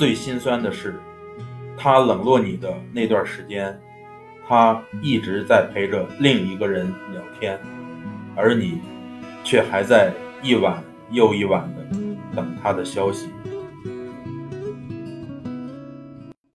最心酸的是他冷落你的那段时间他一直在陪着另一个人聊天而你却还在一晚又一晚的等他的消息。